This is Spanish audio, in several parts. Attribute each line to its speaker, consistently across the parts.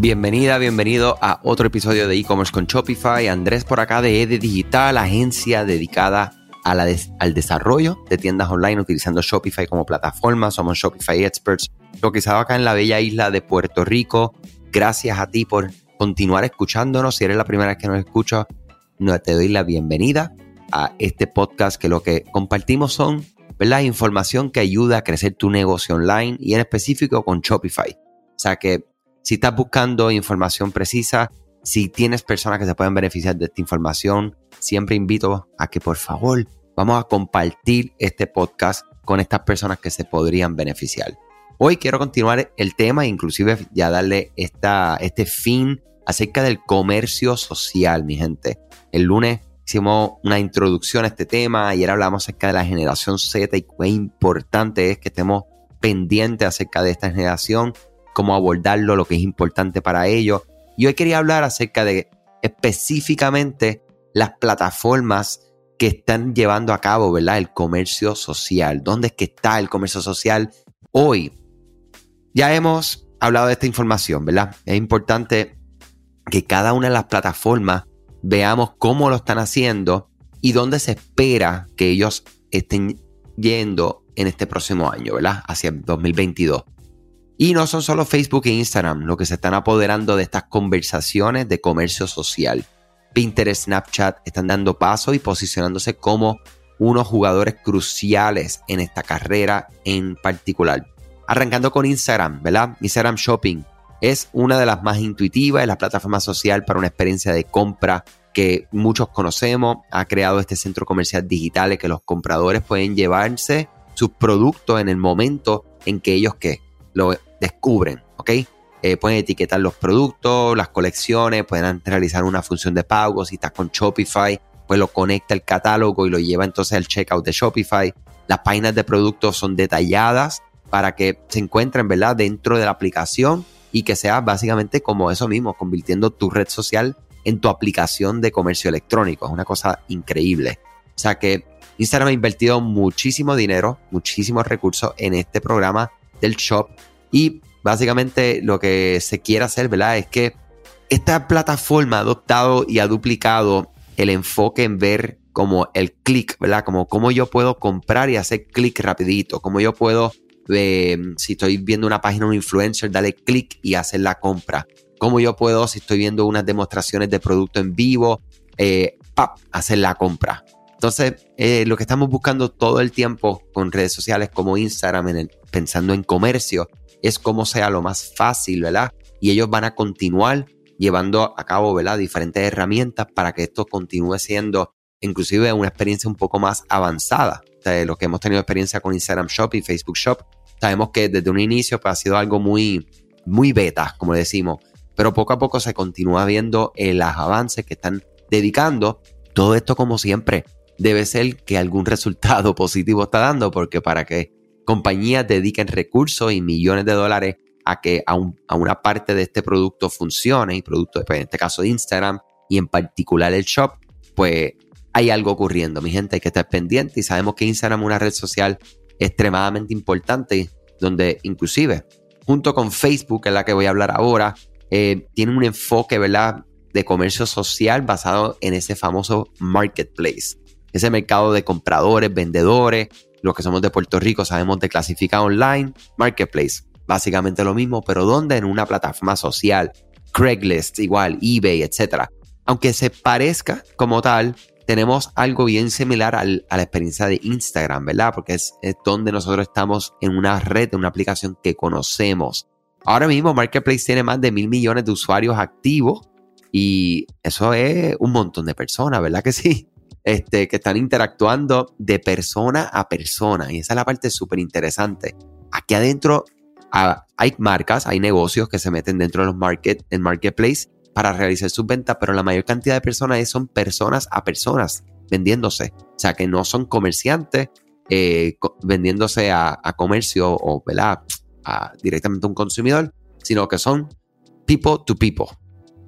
Speaker 1: Bienvenida, bienvenido a otro episodio de e-commerce con Shopify. Andrés por acá de ED Digital, agencia dedicada al desarrollo de tiendas online utilizando Shopify como plataforma. Somos Shopify Experts, localizado acá en la bella isla de Puerto Rico. Gracias a ti por continuar escuchándonos. Si eres la primera vez que nos escuchas, te doy la bienvenida a este podcast que lo que compartimos son ¿verdad? información que ayuda a crecer tu negocio online y en específico con Shopify. O sea que si estás buscando información precisa, si tienes personas que se pueden beneficiar de esta información, siempre invito a que por favor vamos a compartir este podcast con estas personas que se podrían beneficiar. Hoy quiero continuar el tema, inclusive ya darle esta, este fin acerca del comercio social, mi gente. El lunes hicimos una introducción a este tema, ayer hablamos acerca de la generación Z y qué importante es que estemos pendientes acerca de esta generación cómo abordarlo, lo que es importante para ellos. Y hoy quería hablar acerca de específicamente las plataformas que están llevando a cabo, ¿verdad? El comercio social. ¿Dónde es que está el comercio social hoy? Ya hemos hablado de esta información, ¿verdad? Es importante que cada una de las plataformas veamos cómo lo están haciendo y dónde se espera que ellos estén yendo en este próximo año, ¿verdad? Hacia 2022. Y no son solo Facebook e Instagram los que se están apoderando de estas conversaciones de comercio social. Pinterest, Snapchat están dando paso y posicionándose como unos jugadores cruciales en esta carrera en particular. Arrancando con Instagram, ¿verdad? Instagram Shopping es una de las más intuitivas, de la plataforma social para una experiencia de compra que muchos conocemos. Ha creado este centro comercial digital que los compradores pueden llevarse sus productos en el momento en que ellos que lo descubren, ¿ok? Eh, pueden etiquetar los productos, las colecciones, pueden realizar una función de pago. Si estás con Shopify, pues lo conecta al catálogo y lo lleva entonces al checkout de Shopify. Las páginas de productos son detalladas para que se encuentren, ¿verdad?, dentro de la aplicación y que sea básicamente como eso mismo, convirtiendo tu red social en tu aplicación de comercio electrónico. Es una cosa increíble. O sea que Instagram ha invertido muchísimo dinero, muchísimos recursos en este programa del shop y básicamente lo que se quiere hacer, ¿verdad? Es que esta plataforma ha adoptado y ha duplicado el enfoque en ver como el clic, ¿verdad? Como cómo yo puedo comprar y hacer clic rapidito, cómo yo puedo, eh, si estoy viendo una página de un influencer, darle clic y hacer la compra. Cómo yo puedo, si estoy viendo unas demostraciones de producto en vivo, eh, hacer la compra. Entonces, eh, lo que estamos buscando todo el tiempo con redes sociales como Instagram, en pensando en comercio, es cómo sea lo más fácil, ¿verdad? Y ellos van a continuar llevando a cabo, ¿verdad? Diferentes herramientas para que esto continúe siendo inclusive una experiencia un poco más avanzada. de los que hemos tenido experiencia con Instagram Shop y Facebook Shop, sabemos que desde un inicio pues, ha sido algo muy, muy beta, como decimos, pero poco a poco se continúa viendo eh, los avances que están dedicando. Todo esto, como siempre, debe ser que algún resultado positivo está dando, porque para que compañías dediquen recursos y millones de dólares a que a, una parte de este producto funcione, y producto, pues, en este caso de Instagram y en particular el shop, pues hay algo ocurriendo. Mi gente, hay que estar pendiente y sabemos que Instagram es una red social extremadamente importante, donde inclusive junto con Facebook, que es la que voy a hablar ahora, eh, tiene un enfoque, ¿verdad? de comercio social basado en ese famoso marketplace, ese mercado de compradores, vendedores, los que somos de Puerto Rico sabemos de clasificar online, marketplace. Básicamente lo mismo, pero ¿dónde? En una plataforma social. Craigslist, igual, eBay, etc. Aunque se parezca como tal, tenemos algo bien similar a la experiencia de Instagram, ¿verdad? Porque es, es, donde nosotros estamos en una red, en una aplicación que conocemos. Ahora mismo Marketplace tiene más de mil millones de usuarios activos y eso es un montón de personas, ¿verdad que sí? Este, que están interactuando de persona a persona. Y esa es la parte súper interesante. Aquí adentro hay marcas, hay negocios que se meten dentro de los market, en marketplace para realizar sus ventas, pero la mayor cantidad de personas son personas a personas vendiéndose. O sea, que no son comerciantes eh, vendiéndose a, comercio o directamente a un consumidor, sino que son people to people.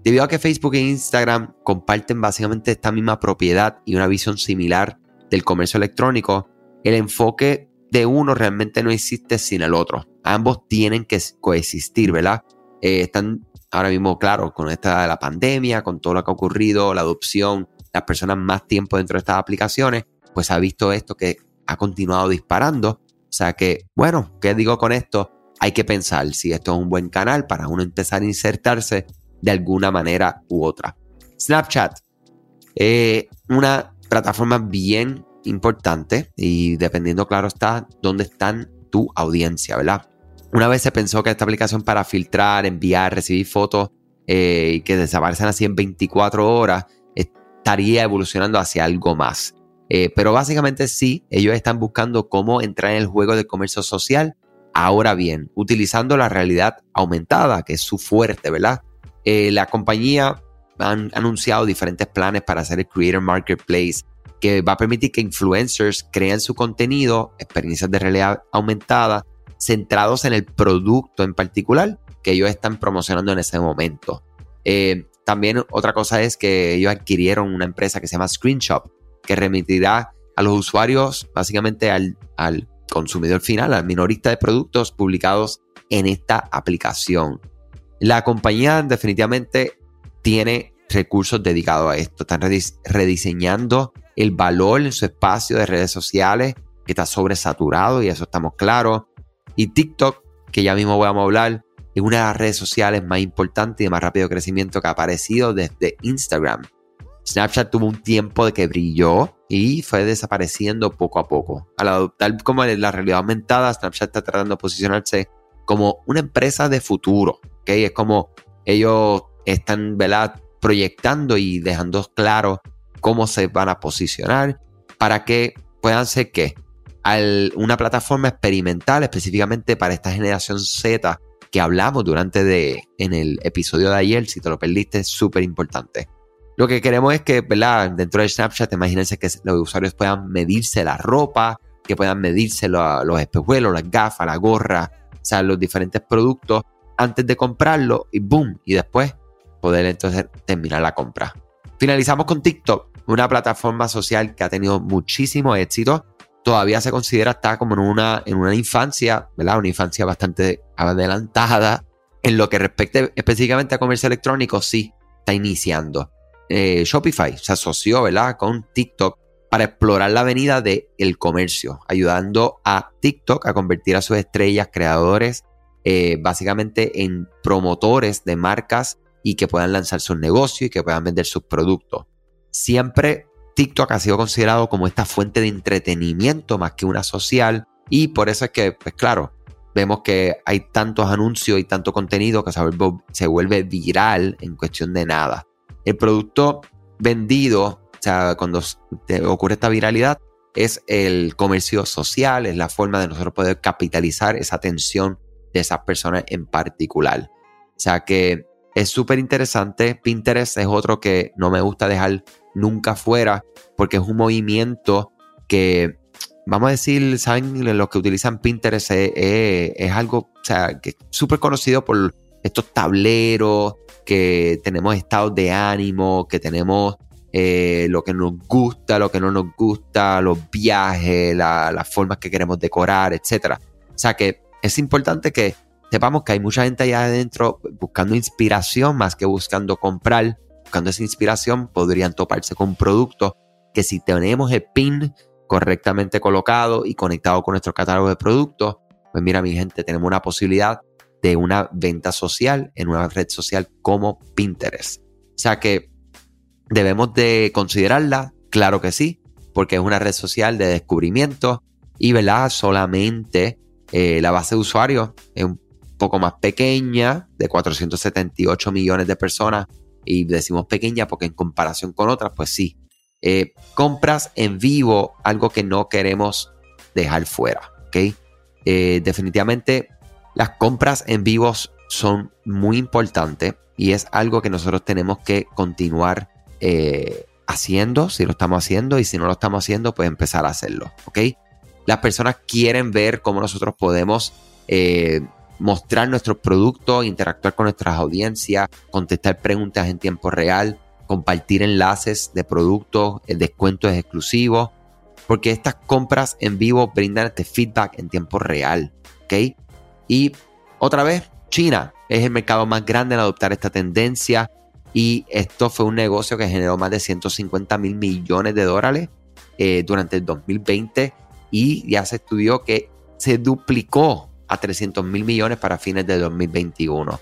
Speaker 1: Debido a que Facebook e Instagram comparten básicamente esta misma propiedad y una visión similar del comercio electrónico, el enfoque de uno realmente no existe sin el otro. Ambos tienen que coexistir, ¿verdad? eh, están ahora mismo, claro, con esta la pandemia, con todo lo que ha ocurrido, la adopción, las personas más tiempo dentro de estas aplicaciones, pues ha visto esto que ha continuado disparando. O sea que, bueno, ¿qué digo con esto? Hay que pensar si esto es un buen canal para uno empezar a insertarse de alguna manera u otra. Snapchat, eh, una plataforma bien importante y dependiendo, claro está, dónde están tu audiencia, ¿verdad? Una vez se pensó que esta aplicación para filtrar, enviar, recibir fotos eh, y que desaparecen así en 24 horas estaría evolucionando hacia algo más. Eh, pero básicamente sí, ellos están buscando cómo entrar en el juego de comercio social. Ahora bien, utilizando la realidad aumentada, que es su fuerte, ¿verdad? Eh, la compañía ha anunciado diferentes planes para hacer el Creator Marketplace, que va a permitir que influencers creen su contenido, experiencias de realidad aumentada, centrados en el producto en particular que ellos están promocionando en ese momento. Eh, también otra cosa es que ellos adquirieron una empresa que se llama Screenshot, que remitirá a los usuarios básicamente al, al consumidor final, al minorista de productos publicados en esta aplicación. La compañía definitivamente tiene recursos dedicados a esto. Están rediseñando el valor en su espacio de redes sociales, que está sobresaturado y eso estamos claros. Y TikTok, que ya mismo vamos a hablar, es una de las redes sociales más importantes y de más rápido crecimiento que ha aparecido desde Instagram. Snapchat tuvo un tiempo de que brilló y fue desapareciendo poco a poco. Al adoptar como la realidad aumentada, Snapchat está tratando de posicionarse como una empresa de futuro. ¿okay? Es como ellos están proyectando y dejando claro cómo se van a posicionar para que puedan ser que una plataforma experimental específicamente para esta generación Z que hablamos durante de, en el episodio de ayer, si te lo perdiste, es súper importante. Lo que queremos es que. Dentro de Snapchat, imagínense que los usuarios puedan medirse la ropa, que puedan medirse los espejuelos, las gafas, la gorra, o sea, los diferentes productos antes de comprarlo y boom, y después poder entonces terminar la compra. Finalizamos con TikTok, una plataforma social que ha tenido muchísimo éxito todavía se considera estar como en una, en una infancia, ¿verdad? Una infancia bastante adelantada. En lo que respecte específicamente a comercio electrónico, sí, está iniciando. Eh, Shopify se asoció, ¿verdad? Con TikTok para explorar la avenida del el comercio, ayudando a TikTok a convertir a sus estrellas, creadores, eh, básicamente en promotores de marcas y que puedan lanzar sus negocios y que puedan vender sus productos. Siempre TikTok ha sido considerado como esta fuente de entretenimiento más que una social y por eso es que, pues claro, vemos que hay tantos anuncios y tanto contenido que se vuelve, viral en cuestión de nada. El producto vendido, sea, cuando ocurre esta viralidad, es el comercio social, es la forma de nosotros poder capitalizar esa atención de esas personas en particular. O sea que es súper interesante. Pinterest es otro que no me gusta dejar nunca fuera, porque es un movimiento que, vamos a decir, saben, los que utilizan Pinterest es, algo, o sea, que es súper conocido por estos tableros, que tenemos estados de ánimo, que tenemos eh, lo que nos gusta, lo que no nos gusta, los viajes, las formas que queremos decorar, etc. O sea que es importante que sepamos que hay mucha gente allá adentro buscando inspiración más que buscando comprar buscando esa inspiración, podrían toparse con productos que si tenemos el pin correctamente colocado y conectado con nuestro catálogo de productos, pues mira mi gente, tenemos una posibilidad de una venta social en una red social como Pinterest. O sea que debemos de considerarla, claro que sí, porque es una red social de descubrimiento y ¿verdad? solamente eh, la base de usuarios es un poco más pequeña, de 478 millones de personas y decimos pequeña porque en comparación con otras, pues sí. Eh, compras en vivo, algo que no queremos dejar fuera, ¿ok? Eh, definitivamente las compras en vivo son muy importantes y es algo que nosotros tenemos que continuar eh, haciendo, si lo estamos haciendo y si no lo estamos haciendo, pues empezar a hacerlo, ¿ok? Las personas quieren ver cómo nosotros podemos mostrar nuestros productos, interactuar con nuestras audiencias, contestar preguntas en tiempo real, compartir enlaces de productos, descuentos exclusivos, porque estas compras en vivo brindan este feedback en tiempo real. ¿Ok? Y otra vez, China. es el mercado más grande en adoptar esta tendencia y esto fue un negocio que generó más de 150 mil millones de dólares eh, durante el 2020 y ya se estudió que se duplicó a 300 mil millones para fines de 2021.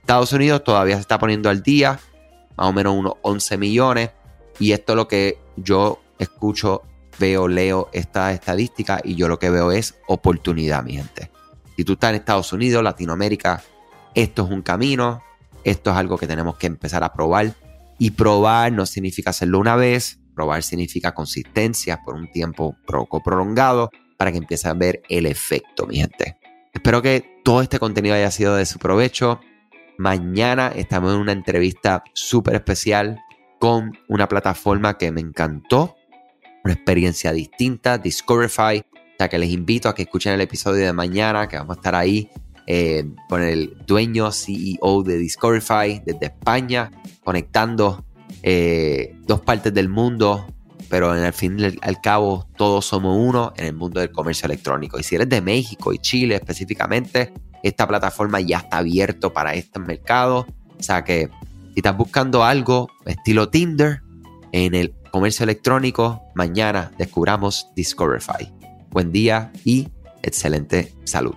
Speaker 1: Estados Unidos todavía se está poniendo al día, más o menos unos 11 millones, y esto es lo que yo escucho, veo, leo esta estadística y yo lo que veo es oportunidad, mi gente. Si tú estás en Estados Unidos, Latinoamérica, esto es un camino, esto es algo que tenemos que empezar a probar. Y probar no significa hacerlo una vez, probar significa consistencia por un tiempo poco prolongado para que empiece a ver el efecto, mi gente. Espero que todo este contenido haya sido de su provecho. Mañana estamos en una entrevista súper especial con una plataforma que me encantó, una experiencia distinta, Discoverify. O sea que les invito a que escuchen el episodio de mañana, que vamos a estar ahí eh, con el dueño CEO de Discoverify desde España, conectando eh, dos partes del mundo, pero en el fin y al cabo todos somos uno en el mundo del comercio electrónico. Y si eres de México y Chile específicamente, esta plataforma ya está abierto para este mercado. O sea que si estás buscando algo estilo Tinder en el comercio electrónico, mañana descubramos Discoverify. Buen día y excelente salud.